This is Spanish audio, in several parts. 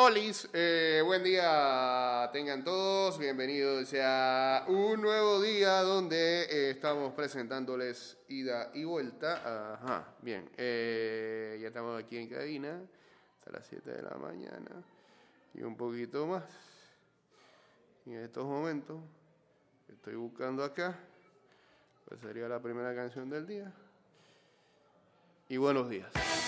Olis, eh, buen día tengan todos, bienvenidos a un nuevo día donde eh, estamos presentándoles ida y vuelta. Ajá, bien, eh, ya estamos aquí en cabina hasta las 7 de la mañana y un poquito más. Y en estos momentos estoy buscando acá, pues sería la primera canción del día. Y buenos días.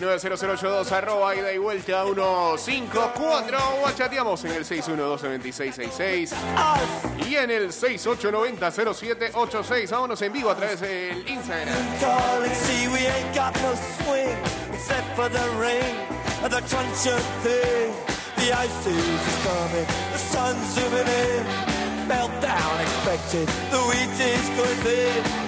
290082 arroba ida y vuelta 154 o chateamos en el 612-2666 y en el 6890-0786. Vámonos en vivo a través del Instagram. Meltdown expected, the wheat is going.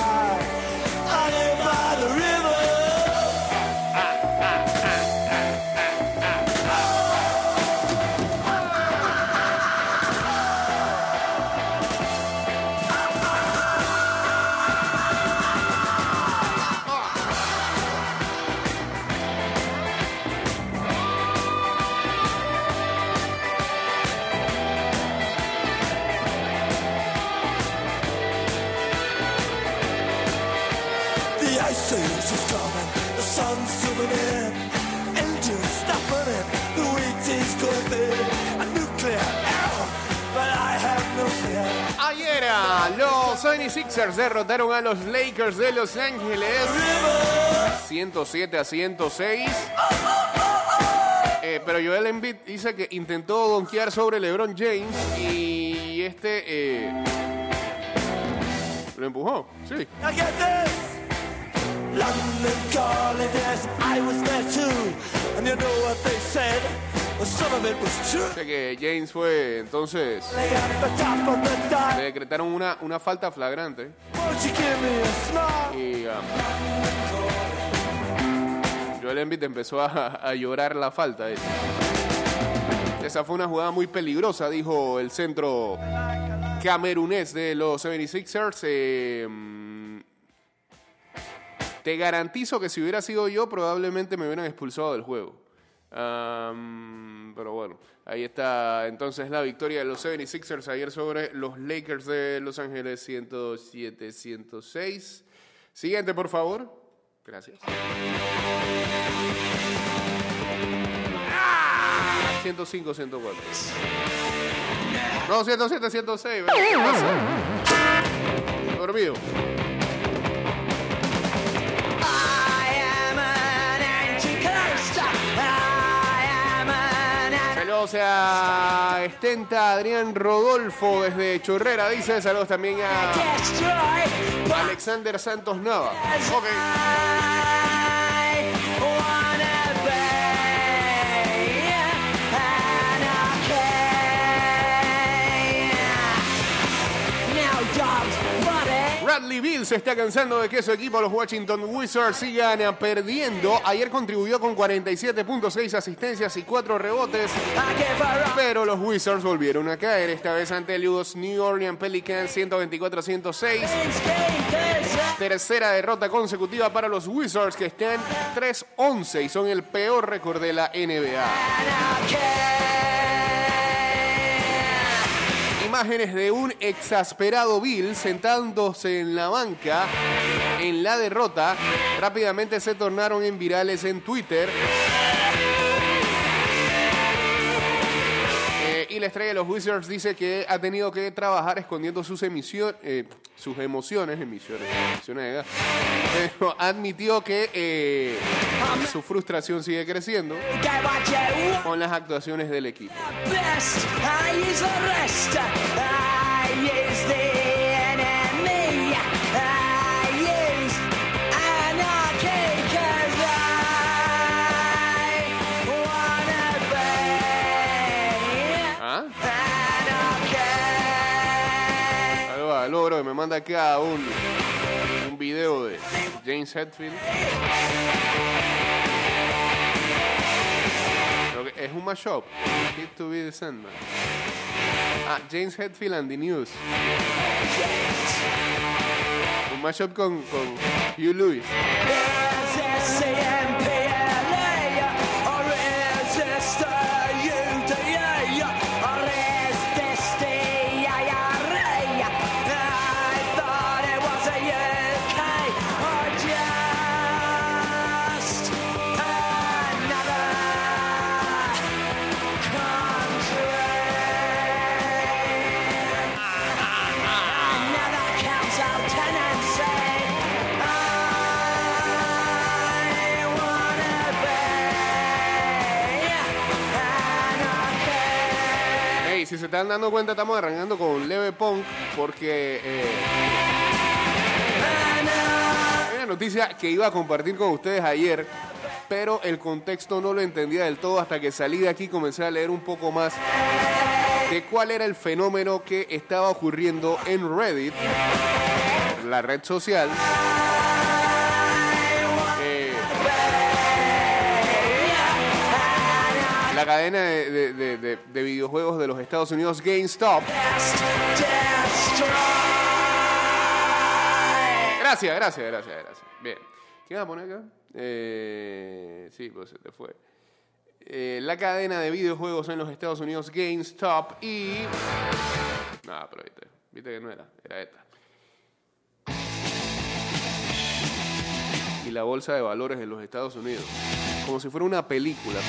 76ers derrotaron a los Lakers de Los Ángeles 107 a 106. Eh, pero Joel Embiid dice que intentó donkear sobre LeBron James y este eh, lo empujó. Sí. I true. Dice que James fue entonces le decretaron una, una falta flagrante y ah, Joel Embiid empezó a, a llorar la falta. eh. Esa fue una jugada muy peligrosa, dijo el centro camerunés de los 76ers. eh, mm, te garantizo que si hubiera sido yo, probablemente me hubieran expulsado del juego. Pero bueno, ahí está entonces la victoria de los 76ers ayer sobre los Lakers de Los Ángeles 107-106. Siguiente, por favor. Gracias. Ah, 105, 104. No, 107, 106. ¿verdad? ¿Qué pasa? Dormido. Saludos a Estenta Adrián Rodolfo desde Chorrera, dice. Saludos también a. Alexander Santos Nava. Ok. Bradley Bill se está cansando de que su equipo, los Washington Wizards, sigan perdiendo. Ayer contribuyó con 47.6 asistencias y 4 rebotes, pero los Wizards volvieron a caer, esta vez ante los New Orleans Pelicans 124-106. Tercera derrota consecutiva para los Wizards que están 3-11 y son el peor récord de la NBA. Imágenes de un exasperado Bill sentándose en la banca en la derrota rápidamente se tornaron en virales en Twitter. Y la estrella de los Wizards dice que ha tenido que trabajar escondiendo sus, emisión, eh, sus emociones, emisiones, emisiones pero admitió que eh, su frustración sigue creciendo con las actuaciones del equipo. Manda acá un, un video de James Hetfield. Es un mashup. Hit to be the Sandman. Ah, James Hetfield and the News. Un mashup con, con Hugh Lewis. Están dando cuenta, estamos arrancando con leve punk porque eh, una noticia que iba a compartir con ustedes ayer, pero el contexto no lo entendía del todo hasta que salí de aquí y comencé a leer un poco más de cuál era el fenómeno que estaba ocurriendo en Reddit, la red social. Cadena de, de- de- de- de videojuegos de los Estados Unidos, GameStop. Gracias, gracias, gracias, gracias. Bien. ¿Qué va a poner acá? Eh, sí, pues se te fue. Eh, la cadena de videojuegos en los Estados Unidos, GameStop y... Nada, pero viste, viste que no era, era esta. Y la bolsa de valores de los Estados Unidos. Como si fuera una película.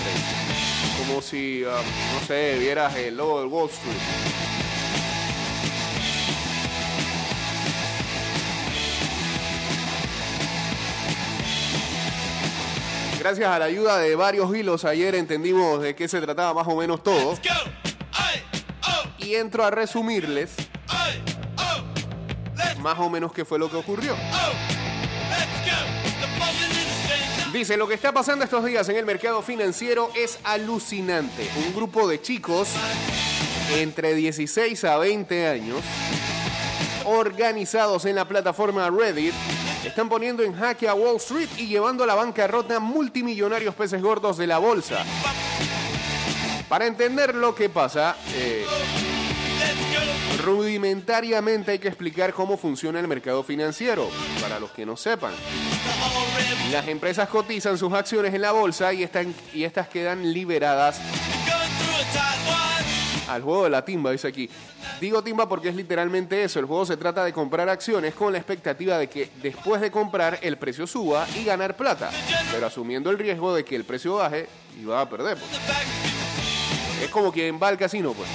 Como si, ah, no sé, vieras el logo del Wall Street. Gracias a la ayuda de varios hilos ayer entendimos de qué se trataba más o menos todo. Y entro a resumirles más o menos qué fue lo que ocurrió. Dice, lo que está pasando estos días en el mercado financiero es alucinante. Un grupo de chicos entre 16 a 20 años, organizados en la plataforma Reddit, están poniendo en jaque a Wall Street y llevando a la bancarrota multimillonarios peces gordos de la bolsa. Para entender lo que pasa, eh, rudimentariamente hay que explicar cómo funciona el mercado financiero, para los que no sepan. Las empresas cotizan sus acciones en la bolsa y, están, y estas quedan liberadas al juego de la timba, dice aquí. Digo timba porque es literalmente eso. El juego se trata de comprar acciones con la expectativa de que después de comprar el precio suba y ganar plata, pero asumiendo el riesgo de que el precio baje y va a perder. pues. Es como quien va al casino, pues.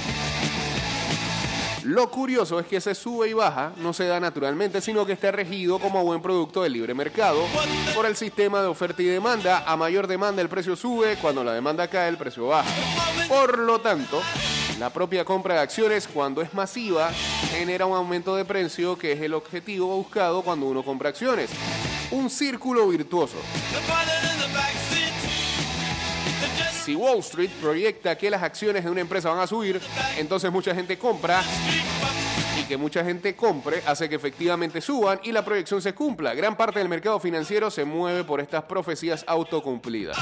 Lo curioso es que ese sube y baja no se da naturalmente, sino que está regido como buen producto del libre mercado por el sistema de oferta y demanda. A mayor demanda el precio sube, cuando la demanda cae el precio baja. Por lo tanto, la propia compra de acciones cuando es masiva genera un aumento de precio que es el objetivo buscado cuando uno compra acciones. Un círculo virtuoso. Si Wall Street proyecta que las acciones de una empresa van a subir, entonces mucha gente compra y que mucha gente compre hace que efectivamente suban y la proyección se cumpla. Gran parte del mercado financiero se mueve por estas profecías autocumplidas.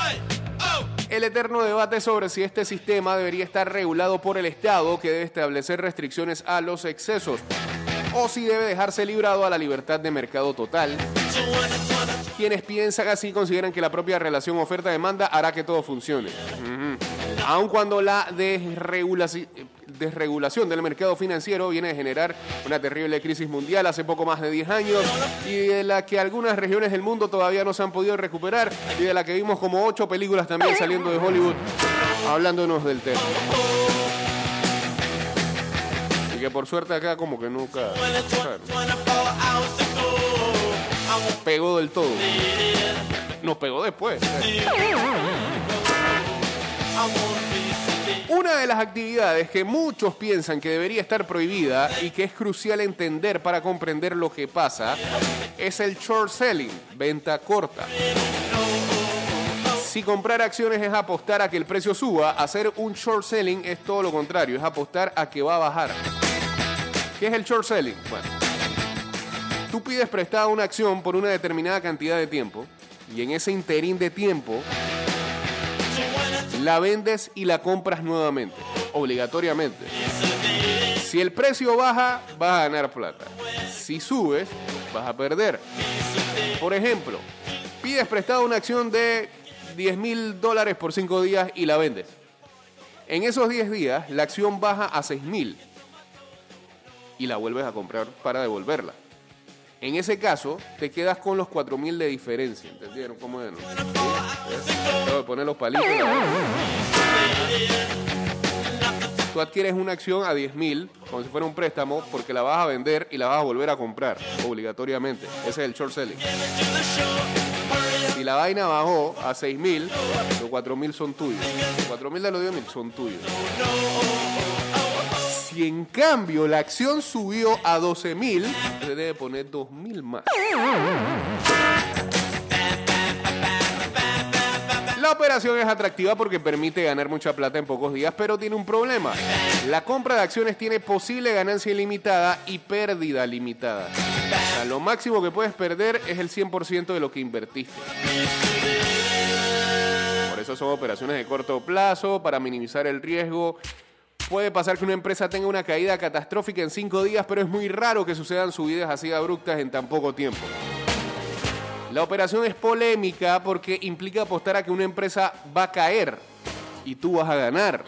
El eterno debate sobre si este sistema debería estar regulado por el Estado, que debe establecer restricciones a los excesos, o si debe dejarse librado a la libertad de mercado total. Quienes piensan así consideran que la propia relación oferta-demanda hará que todo funcione. Aun cuando la desregulaci- desregulación del mercado financiero viene a generar una terrible crisis mundial hace poco más de 10 años y de la que algunas regiones del mundo todavía no se han podido recuperar y de la que vimos como ocho películas también saliendo de Hollywood hablándonos del tema. Y que por suerte acá como que nunca. Pegó del todo. Nos pegó después. Una de las actividades que muchos piensan que debería estar prohibida y que es crucial entender para comprender lo que pasa es el short selling, venta corta. Si comprar acciones es apostar a que el precio suba, hacer un short selling es todo lo contrario, es apostar a que va a bajar. ¿Qué es el short selling? Bueno, tú pides prestada una acción por una determinada cantidad de tiempo y en ese interín de tiempo la vendes y la compras nuevamente, obligatoriamente. Si el precio baja, vas a ganar plata. Si subes, vas a perder. Por ejemplo, pides prestada una acción de 10 mil dólares por 5 días y la vendes. En esos 10 días, la acción baja a 6 mil y la vuelves a comprar para devolverla. En ese caso, te quedas con los 4 mil de diferencia. ¿Entendieron cómo es? Tengo que poner los palitos. Tú adquieres una acción a 10 mil, como si fuera un préstamo, porque la vas a vender y la vas a volver a comprar, obligatoriamente. Ese es el short selling. Si la vaina bajó a 6 mil, los 4 mil son tuyos. Los 4 mil de los 10 mil son tuyos. Si en cambio la acción subió a 12 mil, le debe poner 2 mil más. La operación es atractiva porque permite ganar mucha plata en pocos días, pero tiene un problema. La compra de acciones tiene posible ganancia ilimitada y pérdida limitada. O sea, lo máximo que puedes perder es el 100% de lo que invertiste. Por eso son operaciones de corto plazo, para minimizar el riesgo. Puede pasar que una empresa tenga una caída catastrófica en cinco días, pero es muy raro que sucedan subidas así abruptas en tan poco tiempo. La operación es polémica porque implica apostar a que una empresa va a caer y tú vas a ganar.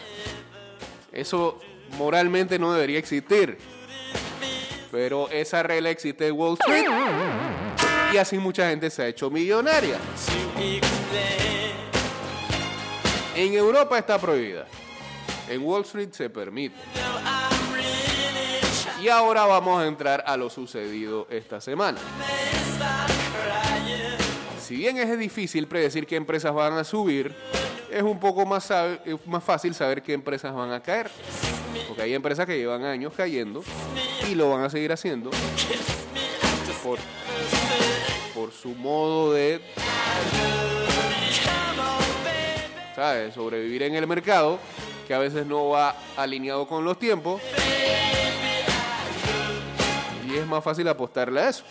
Eso moralmente no debería existir. Pero esa regla existe en Wall Street y así mucha gente se ha hecho millonaria. En Europa está prohibida. En Wall Street se permite. Y ahora vamos a entrar a lo sucedido esta semana. Si bien es difícil predecir qué empresas van a subir, es un poco más, más fácil saber qué empresas van a caer. Porque hay empresas que llevan años cayendo y lo van a seguir haciendo por, por su modo de ¿sabes? sobrevivir en el mercado, que a veces no va alineado con los tiempos. Y es más fácil apostarle a eso.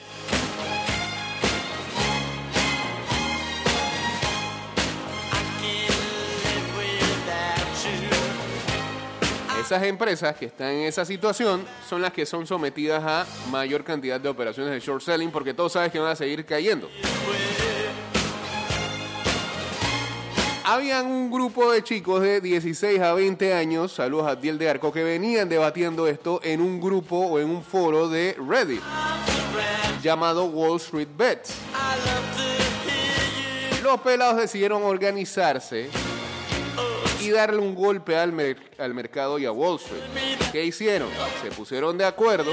Esas empresas que están en esa situación son las que son sometidas a mayor cantidad de operaciones de short selling porque todos sabes que van a seguir cayendo. Habían un grupo de chicos de 16 a 20 años, saludos a Diel de Arco, que venían debatiendo esto en un grupo o en un foro de Reddit llamado Wall Street Bets. Los pelados decidieron organizarse y darle un golpe al, al mercado y a Wall Street. ¿Qué hicieron? Se pusieron de acuerdo,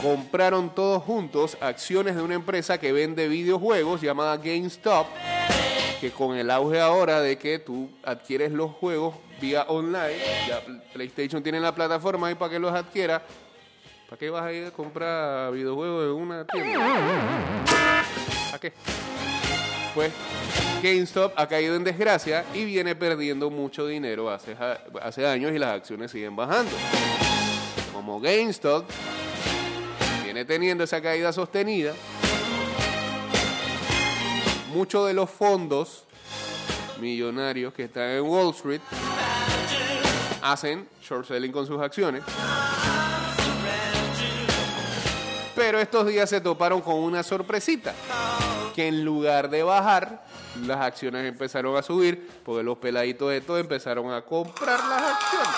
compraron todos juntos acciones de una empresa que vende videojuegos llamada GameStop, que con el auge ahora de que tú adquieres los juegos vía online, ya PlayStation tiene la plataforma ahí para que los adquiera, ¿para qué vas a ir a comprar videojuegos en una tienda? ¿Para qué? Pues GameStop ha caído en desgracia y viene perdiendo mucho dinero hace años y las acciones siguen bajando. como GameStop viene teniendo esa caída sostenida, muchos de los fondos millonarios que están en Wall Street hacen short selling con sus acciones. Pero estos días se toparon con una sorpresita, que en lugar de bajar, las acciones empezaron a subir, porque los peladitos de todo empezaron a comprar las acciones.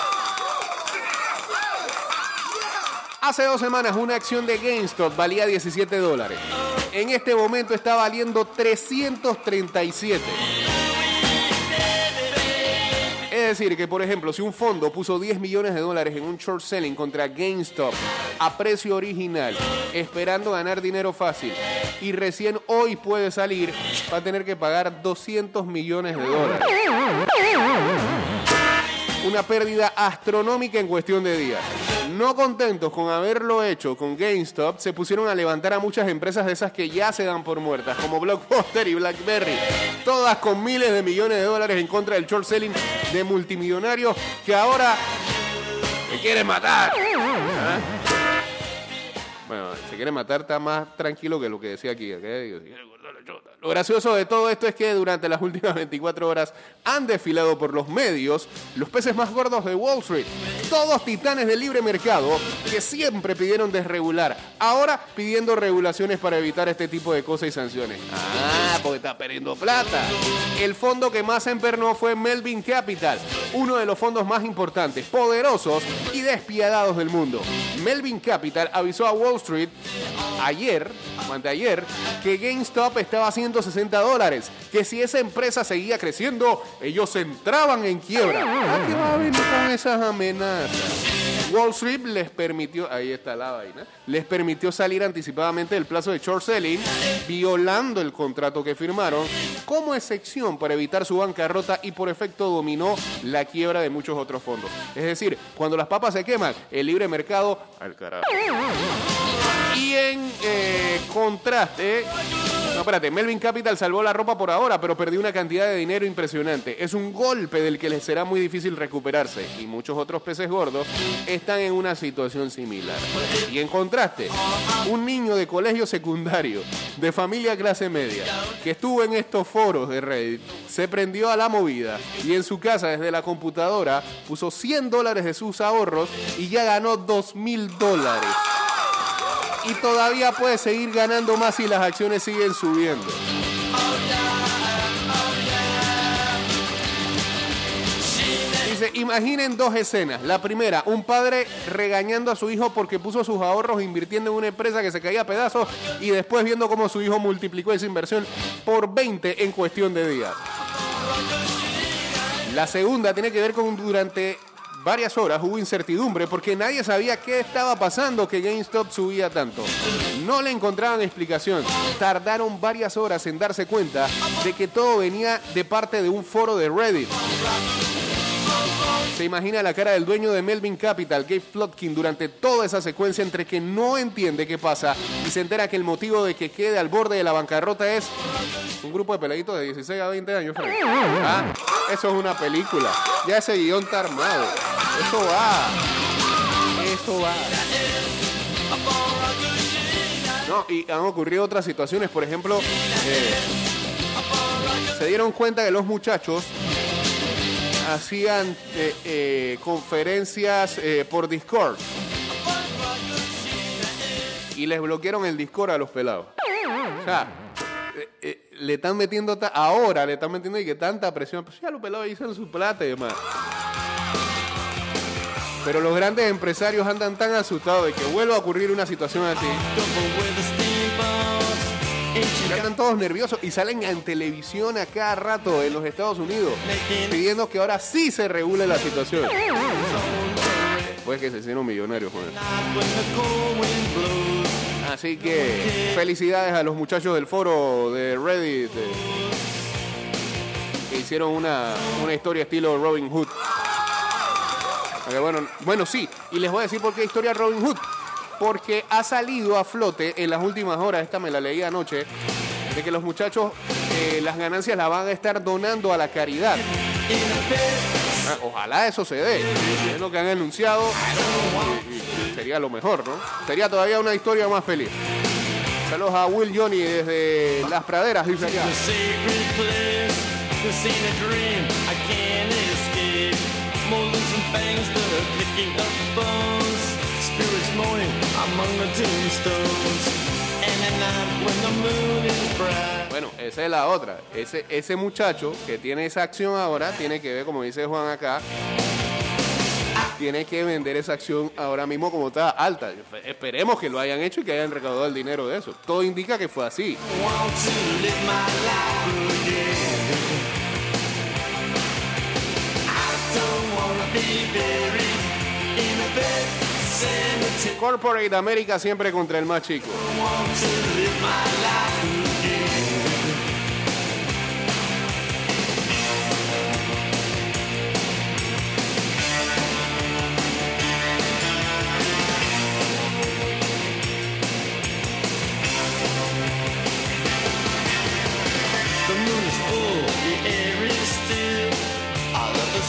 Hace dos semanas una acción de GameStop valía 17 dólares. En este momento está valiendo 337. Es decir, que por ejemplo, si un fondo puso 10 millones de dólares en un short selling contra GameStop a precio original, esperando ganar dinero fácil, y recién hoy puede salir, va a tener que pagar 200 millones de dólares. Una pérdida astronómica en cuestión de días. No contentos con haberlo hecho con GameStop, se pusieron a levantar a muchas empresas de esas que ya se dan por muertas, como Blockbuster y BlackBerry, todas con miles de millones de dólares en contra del short selling de multimillonarios que ahora me quieren matar. ¿Ah? Bueno, se quiere matar, está más tranquilo que lo que decía aquí. ¿ok? Lo gracioso de todo esto es que durante las últimas 24 horas han desfilado por los medios los peces más gordos de Wall Street. Todos titanes del libre mercado que siempre pidieron desregular. Ahora pidiendo regulaciones para evitar este tipo de cosas y sanciones. Ah, porque está perdiendo plata. El fondo que más empernó fue Melvin Capital, uno de los fondos más importantes, poderosos y despiadados del mundo. Melvin Capital avisó a Wall Street ayer, anteayer, que GameStop estaba a 160 dólares, que si esa empresa seguía creciendo, ellos entraban en quiebra. ¿A qué va a venir con esas amenazas? Wall Street les permitió, ahí está la vaina, les permitió salir anticipadamente del plazo de short selling, violando el contrato que firmaron, como excepción para evitar su bancarrota y por efecto dominó la quiebra de muchos otros fondos. Es decir, cuando las papas se queman, el libre mercado al carajo. Y en eh, contraste, no, espérate, Melvin Capital salvó la ropa por ahora, pero perdió una cantidad de dinero impresionante. Es un golpe del que les será muy difícil recuperarse. Y muchos otros peces gordos están en una situación similar. Y en contraste, un niño de colegio secundario, de familia clase media, que estuvo en estos foros de Reddit, se prendió a la movida y en su casa desde la computadora puso 100 dólares de sus ahorros y ya ganó 2 mil dólares y todavía puede seguir ganando más si las acciones siguen subiendo. Dice, imaginen dos escenas. La primera, un padre regañando a su hijo porque puso sus ahorros invirtiendo en una empresa que se caía a pedazos y después viendo cómo su hijo multiplicó esa inversión por 20 en cuestión de días. La segunda tiene que ver con durante varias horas hubo incertidumbre porque nadie sabía qué estaba pasando que GameStop subía tanto. No le encontraban explicación. Tardaron varias horas en darse cuenta de que todo venía de parte de un foro de Reddit. Se imagina la cara del dueño de Melvin Capital, Gabe Plotkin, durante toda esa secuencia entre que no entiende qué pasa y se entera que el motivo de que quede al borde de la bancarrota es un grupo de peladitos de 16 a 20 años. Ah, eso es una película. Ya ese guion está armado. Eso va. Eso va. No, y han ocurrido otras situaciones. Por ejemplo, eh, se dieron cuenta que los muchachos hacían eh, eh, conferencias eh, por Discord. Y les bloquearon el Discord a los pelados. O sea, le están metiendo, ahora le están metiendo y que tanta presión. Pues ya los pelados hicieron su plata y demás. Pero los grandes empresarios andan tan asustados de que vuelva a ocurrir una situación así. Que andan todos nerviosos y salen en televisión a cada rato en los Estados Unidos pidiendo que ahora sí se regule la situación. Después que se hicieron millonarios eso. Así que felicidades a los muchachos del foro de Reddit eh, que hicieron una, una historia estilo Robin Hood. Bueno, bueno, sí, y les voy a decir por qué historia Robin Hood. Porque ha salido a flote en las últimas horas, esta me la leí anoche, de que los muchachos eh, las ganancias las van a estar donando a la caridad. Ah, Ojalá eso se dé. Es lo que han anunciado. Sería lo mejor, ¿no? Sería todavía una historia más feliz. Saludos a Will Johnny desde Las Praderas, dice acá. Bueno, esa es la otra. Ese, ese muchacho que tiene esa acción ahora tiene que ver, como dice Juan acá, tiene que vender esa acción ahora mismo como está alta. Esperemos que lo hayan hecho y que hayan recaudado el dinero de eso. Todo indica que fue así. Corporate America siempre contra el más chico.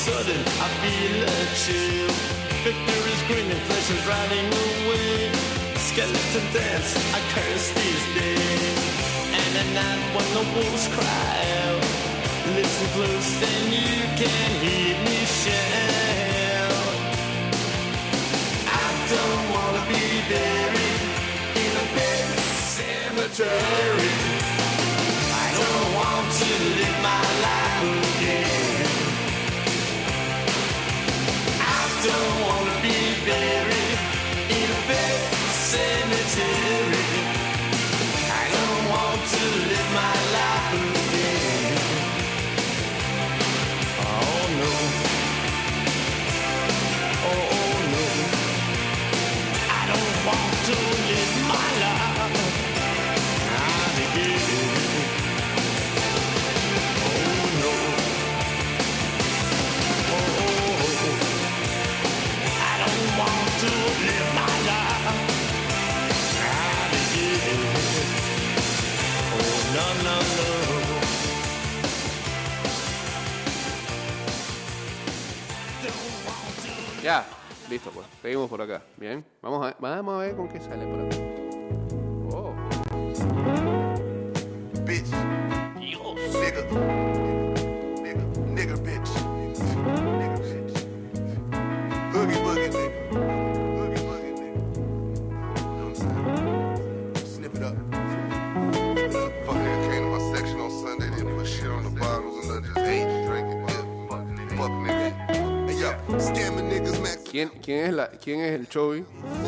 Sudden, I feel a chill. Victor is green and flesh is riding away. Skeleton dance, I curse these days. And at night when the wolves cry out, listen close and you can hear me shout. I don't wanna be buried in a big cemetery. Ya, listo pues. Seguimos por acá. Bien. Vamos a ver, vamos a ver con qué sale por acá. Oh. bitch. Nigga. Nigga. ¿Quién, quién, es la, ¿Quién es el Chovy?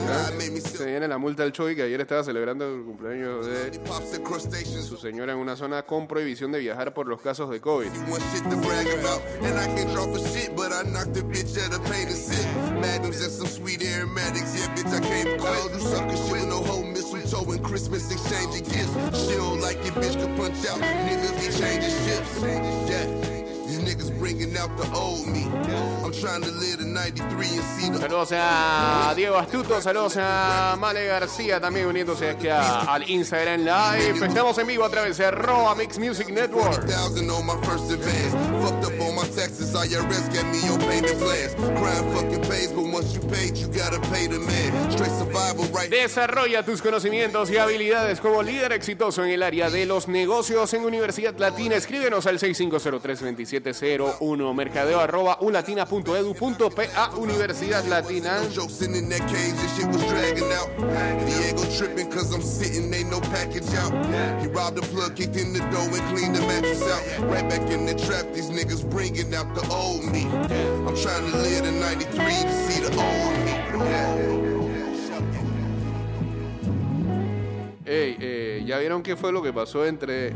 ¿Ah? Se viene la multa del Chovy que ayer estaba celebrando el cumpleaños de su señora en una zona con prohibición de viajar por los casos de COVID. Niggas be changing ships. Yeah, these niggas bringing out the old me. I'm trying to live the 93 and see the Saludos a Diego Astuto, saludos a Male García también uniéndose aquí a- al Instagram Live. Estamos en vivo a través de Arroba Mix Music Network. 40,000 on my first advance. Fucked up on my taxes, IRS got me on payment plans. Crime fucking pays, but once you paid, you gotta pay the man. Straight survival right Desarrolla tus conocimientos y habilidades como líder exitoso en el área de los negocios en Universidad Latina. Escríbenos al 6503-2701 mercadeo arroba ulatina.edu.pa Universidad Latina. He robbed the plug, kicked in the door and cleaned the mattress out. Right back in the trap, these niggas bringing out the old me. I'm trying to live the 93 to see the old me. Ey, eh, ¿ya vieron qué fue lo que pasó entre...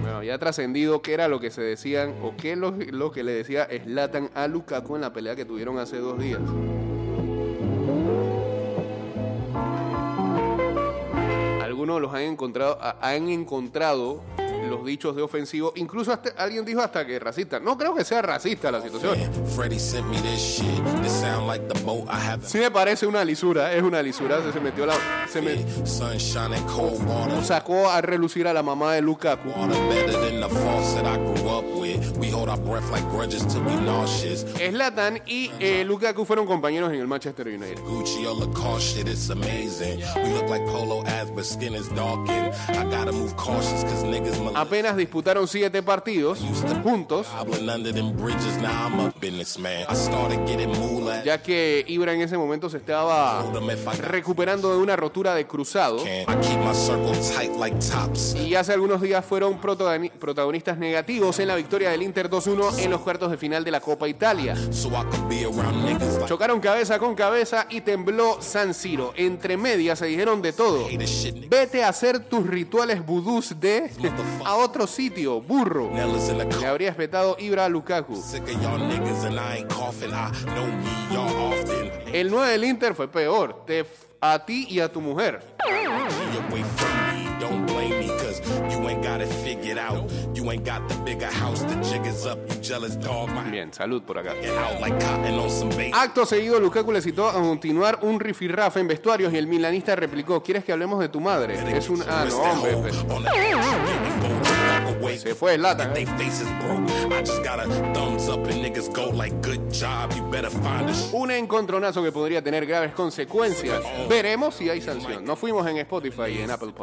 Bueno, ya trascendido qué era lo que se decían o qué es lo, lo que le decía Slatan a Lukaku en la pelea que tuvieron hace dos días. Algunos los han encontrado, han encontrado los dichos de ofensivo, incluso hasta- alguien dijo hasta que racista. No creo que sea racista la situación. Sí me parece una lisura, es una lisura, se, se metió la, se me sacó a relucir a la mamá de Lukaku. Zlatan y eh, Lukaku fueron compañeros en el Manchester United. Apenas disputaron siete partidos juntos, ya que Ibra en ese momento se estaba recuperando de una rotura de cruzado. Y hace algunos días fueron protagoni- protagonistas negativos en la victoria del Inter 2-1 en los cuartos de final de la Copa Italia. Chocaron cabeza con cabeza y tembló San Siro. Entre medias se dijeron de todo. Vete a hacer tus rituales vudús de a otro sitio, burro. Le habría espetado Ibra a Lukaku. El 9 del Inter fue peor. Te f- a ti y a tu mujer. You ain't got the bigger house, the jig is up, you jealous dog. My Bien, salud por acá. Acto seguido, Lukaku le citó a continuar un rifirrafe en vestuarios y el milanista replicó, ¿quieres que hablemos de tu madre? Es un... Ah, no, hombre. pues. Se fue Zlatan. They faces broke. I just got a thumbs up and niggas go like good job. You better find a sh- Un encontronazo que podría tener graves consecuencias. Veremos si hay sanción. Nos fuimos en Spotify y en Apple Podcast.